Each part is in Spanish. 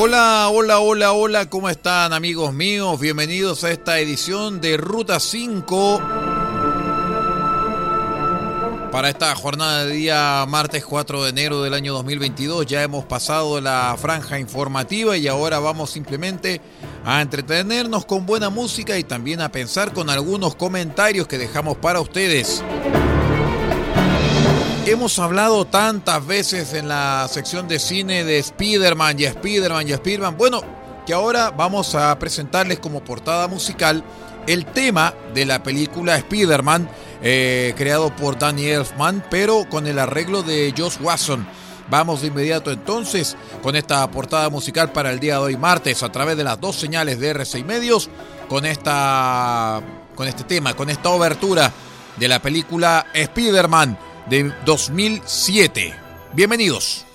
Hola, hola, hola, hola, ¿cómo están amigos míos? Bienvenidos a esta edición de Ruta 5 para esta jornada de día martes 4 de enero del año 2022. Ya hemos pasado la franja informativa y ahora vamos simplemente a entretenernos con buena música y también a pensar con algunos comentarios que dejamos para ustedes. Hemos hablado tantas veces en la sección de cine de Spider-Man y Spider-Man y Spider-Man. Bueno, que ahora vamos a presentarles como portada musical el tema de la película Spider-Man, eh, creado por Danny Elfman, pero con el arreglo de Josh Watson. Vamos de inmediato entonces con esta portada musical para el día de hoy martes a través de las dos señales de R6 Medios con esta con este tema, con esta obertura de la película Spider-Man de 2007. Bienvenidos.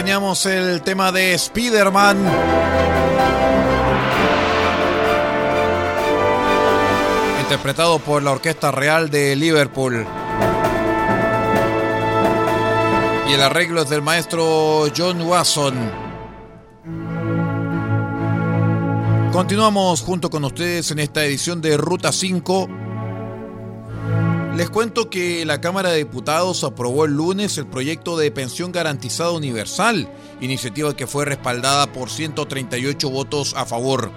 Teníamos el tema de Spider-Man. Interpretado por la Orquesta Real de Liverpool. Y el arreglo es del maestro John Watson. Continuamos junto con ustedes en esta edición de Ruta 5 les cuento que la Cámara de Diputados aprobó el lunes el proyecto de pensión garantizada universal, iniciativa que fue respaldada por 138 votos a favor.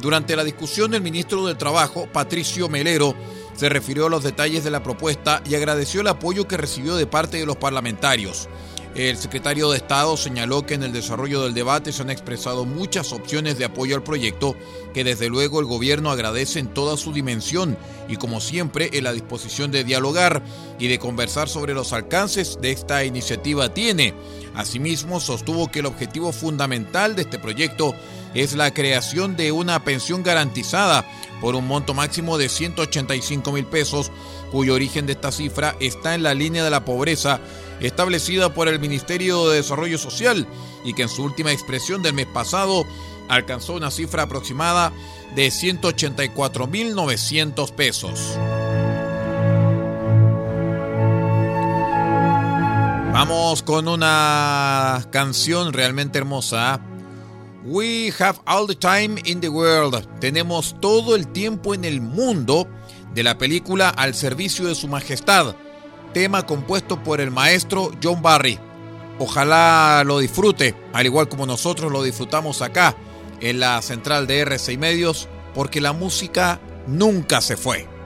Durante la discusión, el ministro del Trabajo, Patricio Melero, se refirió a los detalles de la propuesta y agradeció el apoyo que recibió de parte de los parlamentarios. El secretario de Estado señaló que en el desarrollo del debate se han expresado muchas opciones de apoyo al proyecto que desde luego el gobierno agradece en toda su dimensión y como siempre en la disposición de dialogar y de conversar sobre los alcances de esta iniciativa tiene. Asimismo, sostuvo que el objetivo fundamental de este proyecto es la creación de una pensión garantizada por un monto máximo de 185 mil pesos, cuyo origen de esta cifra está en la línea de la pobreza establecida por el Ministerio de Desarrollo Social y que en su última expresión del mes pasado alcanzó una cifra aproximada de 184.900 pesos. Vamos con una canción realmente hermosa. We have all the time in the world. Tenemos todo el tiempo en el mundo de la película Al servicio de su majestad tema compuesto por el maestro John Barry. Ojalá lo disfrute, al igual como nosotros lo disfrutamos acá en la central de R6 Medios, porque la música nunca se fue.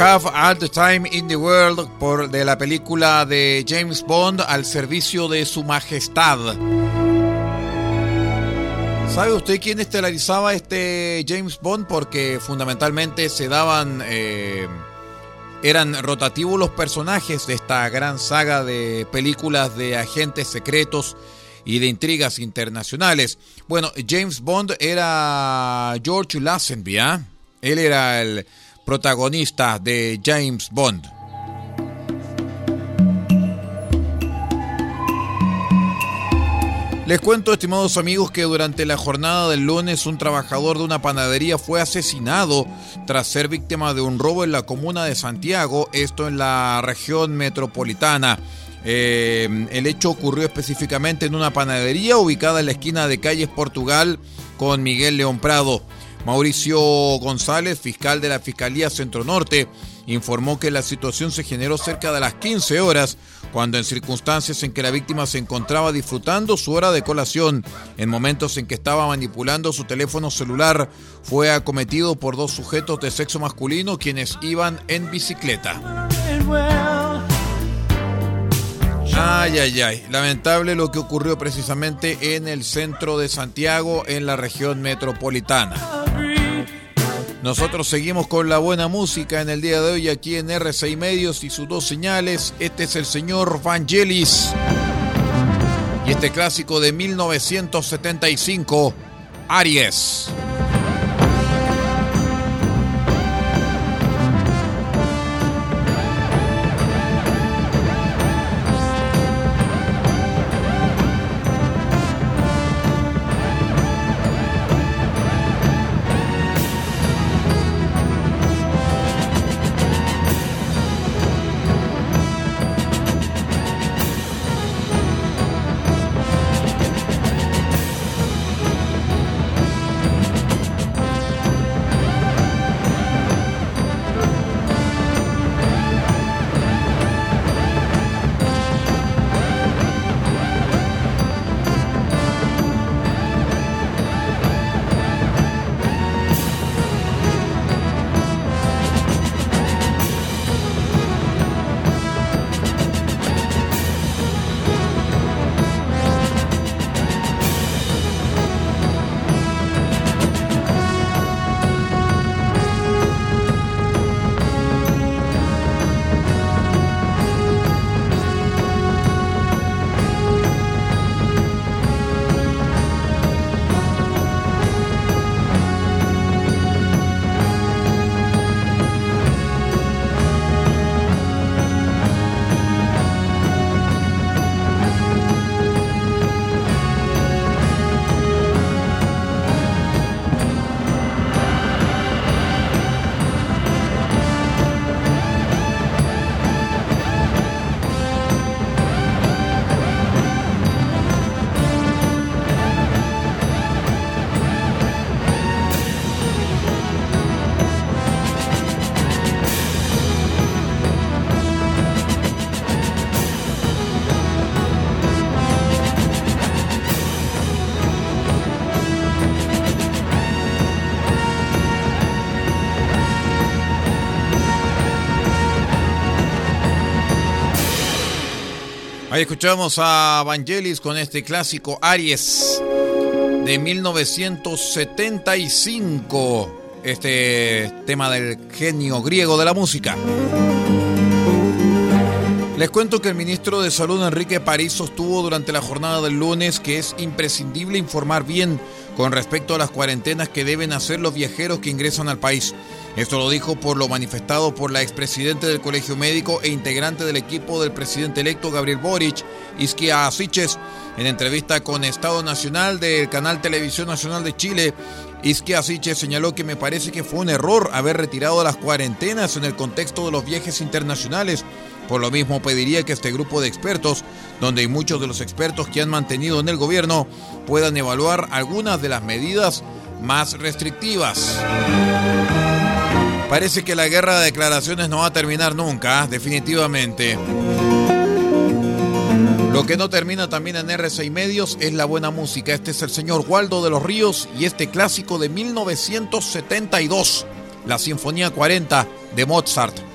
Have All the Time in the World por, de la película de James Bond al servicio de su majestad. ¿Sabe usted quién estelarizaba este James Bond? Porque fundamentalmente se daban, eh, eran rotativos los personajes de esta gran saga de películas de agentes secretos y de intrigas internacionales. Bueno, James Bond era George Lazenby, ¿ah? Él era el protagonista de James Bond. Les cuento, estimados amigos, que durante la jornada del lunes un trabajador de una panadería fue asesinado tras ser víctima de un robo en la comuna de Santiago, esto en la región metropolitana. Eh, el hecho ocurrió específicamente en una panadería ubicada en la esquina de calles Portugal con Miguel León Prado. Mauricio González, fiscal de la Fiscalía Centro Norte, informó que la situación se generó cerca de las 15 horas cuando en circunstancias en que la víctima se encontraba disfrutando su hora de colación, en momentos en que estaba manipulando su teléfono celular, fue acometido por dos sujetos de sexo masculino quienes iban en bicicleta. Ay, ay, ay. Lamentable lo que ocurrió precisamente en el centro de Santiago, en la región metropolitana. Nosotros seguimos con la buena música en el día de hoy aquí en R6 Medios y sus dos señales. Este es el señor Vangelis. Y este clásico de 1975, Aries. Escuchamos a Vangelis con este clásico Aries de 1975, este tema del genio griego de la música. Les cuento que el ministro de Salud Enrique París sostuvo durante la jornada del lunes que es imprescindible informar bien con respecto a las cuarentenas que deben hacer los viajeros que ingresan al país. Esto lo dijo por lo manifestado por la expresidente del Colegio Médico e integrante del equipo del presidente electo Gabriel Boric, Isquia Asiches, en entrevista con Estado Nacional del canal Televisión Nacional de Chile. Isquia Asiches señaló que me parece que fue un error haber retirado las cuarentenas en el contexto de los viajes internacionales. Por lo mismo pediría que este grupo de expertos, donde hay muchos de los expertos que han mantenido en el gobierno, puedan evaluar algunas de las medidas más restrictivas. Parece que la guerra de declaraciones no va a terminar nunca, definitivamente. Lo que no termina también en R6 Medios es la buena música. Este es el señor Waldo de los Ríos y este clásico de 1972, la Sinfonía 40 de Mozart.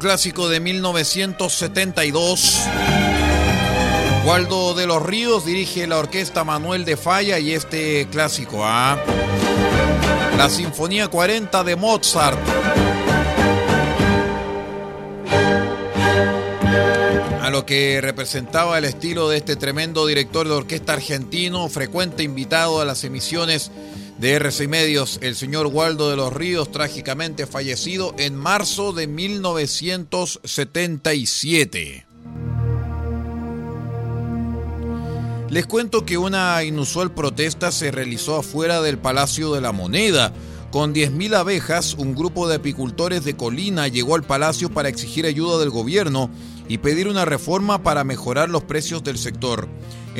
Clásico de 1972. Waldo de los Ríos dirige la orquesta Manuel de Falla y este clásico, ¿ah? La Sinfonía 40 de Mozart. A lo que representaba el estilo de este tremendo director de orquesta argentino, frecuente invitado a las emisiones de RC Medios, el señor Waldo de los Ríos, trágicamente fallecido en marzo de 1977. Les cuento que una inusual protesta se realizó afuera del Palacio de la Moneda. Con 10.000 abejas, un grupo de apicultores de Colina llegó al palacio para exigir ayuda del gobierno y pedir una reforma para mejorar los precios del sector.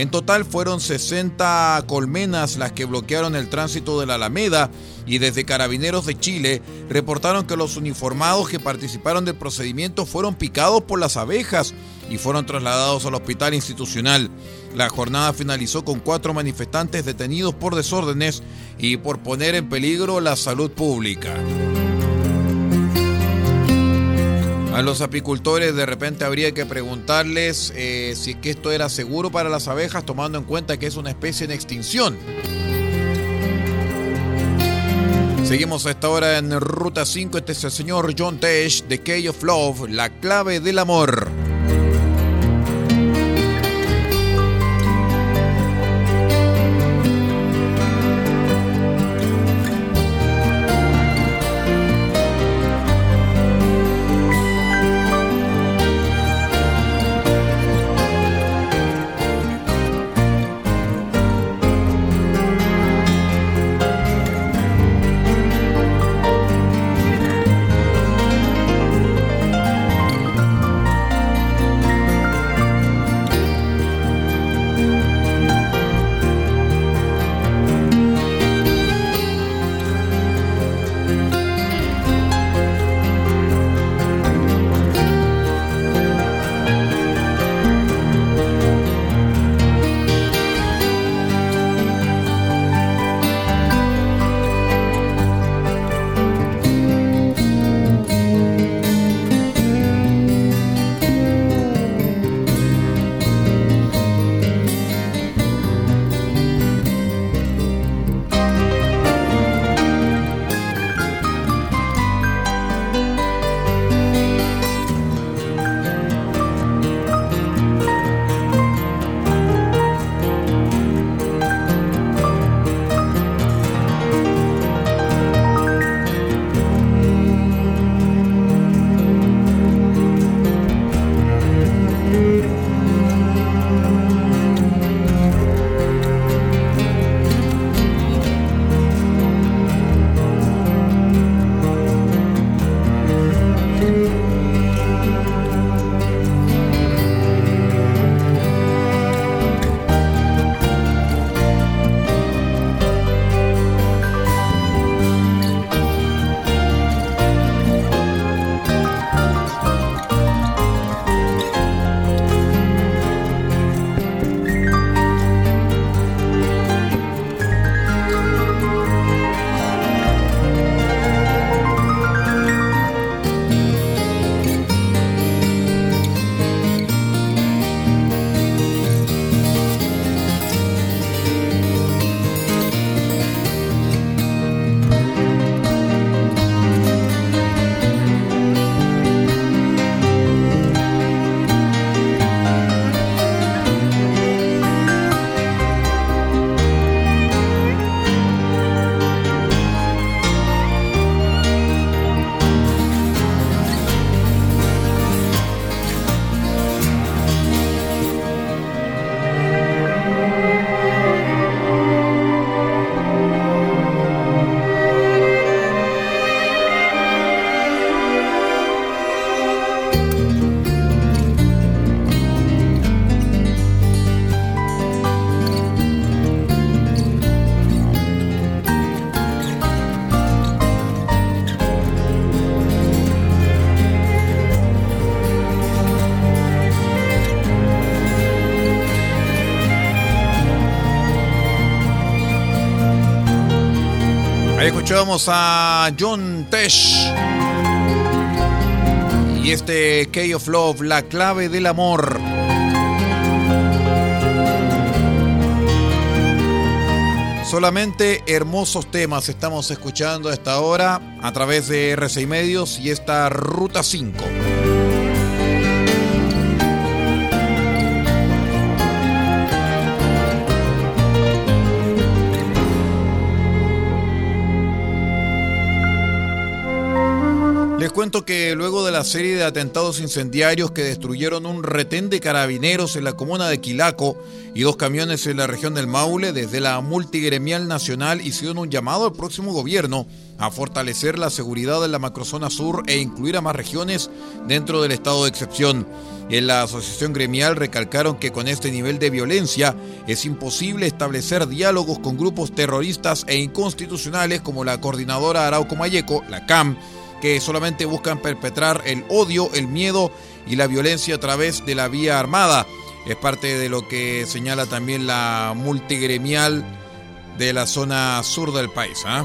En total fueron 60 colmenas las que bloquearon el tránsito de la Alameda y desde Carabineros de Chile reportaron que los uniformados que participaron del procedimiento fueron picados por las abejas y fueron trasladados al hospital institucional. La jornada finalizó con cuatro manifestantes detenidos por desórdenes y por poner en peligro la salud pública. A los apicultores de repente habría que preguntarles eh, si es que esto era seguro para las abejas, tomando en cuenta que es una especie en extinción. Seguimos a esta hora en Ruta 5. Este es el señor John Tesh de Key of Love, la clave del amor. Escuchamos a John Tesh. Y este Key of Love, la clave del amor. Solamente hermosos temas estamos escuchando a esta hora a través de R6 Medios y esta Ruta 5. Cuento que luego de la serie de atentados incendiarios que destruyeron un retén de carabineros en la comuna de Quilaco y dos camiones en la región del Maule, desde la multigremial nacional hicieron un llamado al próximo gobierno a fortalecer la seguridad en la macrozona sur e incluir a más regiones dentro del estado de excepción. En la asociación gremial recalcaron que con este nivel de violencia es imposible establecer diálogos con grupos terroristas e inconstitucionales como la coordinadora Arauco Mayeco, la CAM, que solamente buscan perpetrar el odio, el miedo y la violencia a través de la vía armada. Es parte de lo que señala también la multigremial de la zona sur del país. ¿ah?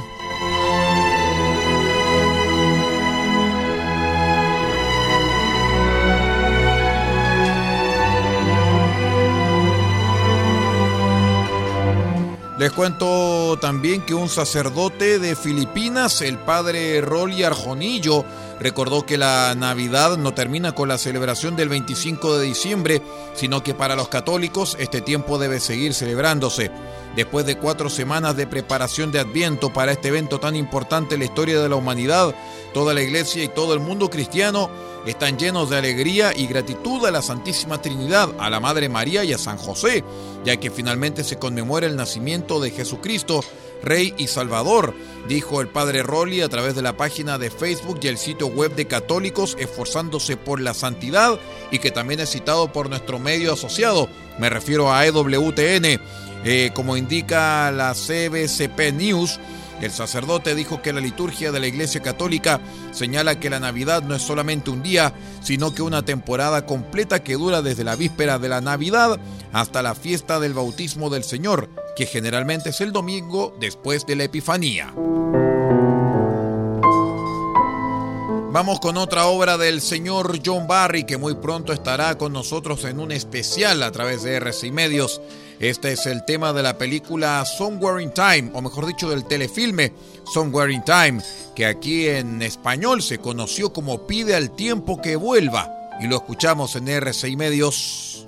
Les cuento también que un sacerdote de Filipinas, el padre Rolly Arjonillo, recordó que la Navidad no termina con la celebración del 25 de diciembre, sino que para los católicos este tiempo debe seguir celebrándose. Después de cuatro semanas de preparación de Adviento para este evento tan importante en la historia de la humanidad, toda la iglesia y todo el mundo cristiano están llenos de alegría y gratitud a la Santísima Trinidad, a la Madre María y a San José, ya que finalmente se conmemora el nacimiento de Jesucristo, Rey y Salvador, dijo el Padre Rolli a través de la página de Facebook y el sitio web de católicos esforzándose por la santidad y que también es citado por nuestro medio asociado, me refiero a EWTN, eh, como indica la CBCP News, el sacerdote dijo que la liturgia de la Iglesia Católica señala que la Navidad no es solamente un día, sino que una temporada completa que dura desde la víspera de la Navidad hasta la fiesta del bautismo del Señor, que generalmente es el domingo después de la Epifanía. Vamos con otra obra del señor John Barry que muy pronto estará con nosotros en un especial a través de RCI Medios. Este es el tema de la película Somewhere in Time, o mejor dicho del telefilme Somewhere in Time, que aquí en español se conoció como Pide al tiempo que vuelva. Y lo escuchamos en RCI Medios.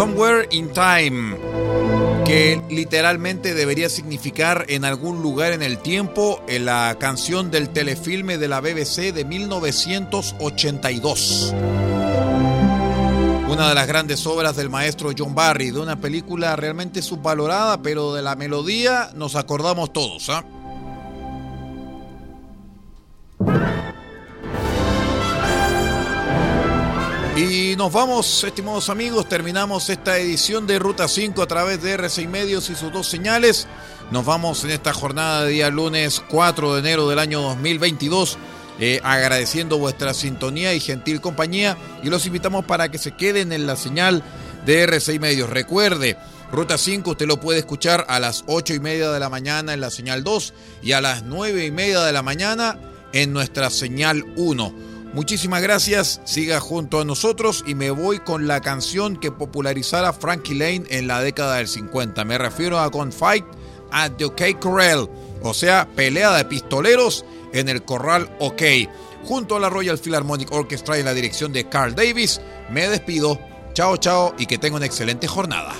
Somewhere in Time, que literalmente debería significar en algún lugar en el tiempo en la canción del telefilme de la BBC de 1982. Una de las grandes obras del maestro John Barry, de una película realmente subvalorada, pero de la melodía nos acordamos todos. ¿ah? Y nos vamos, estimados amigos, terminamos esta edición de Ruta 5 a través de R6 Medios y sus dos señales. Nos vamos en esta jornada de día lunes 4 de enero del año 2022. Eh, agradeciendo vuestra sintonía y gentil compañía y los invitamos para que se queden en la señal de R6 Medios. Recuerde, Ruta 5 usted lo puede escuchar a las 8 y media de la mañana en la señal 2 y a las 9 y media de la mañana en nuestra señal 1. Muchísimas gracias, siga junto a nosotros y me voy con la canción que popularizara Frankie Lane en la década del 50. Me refiero a Fight at the OK Corral, o sea, pelea de pistoleros en el Corral OK. Junto a la Royal Philharmonic Orchestra y la dirección de Carl Davis, me despido. Chao, chao y que tenga una excelente jornada.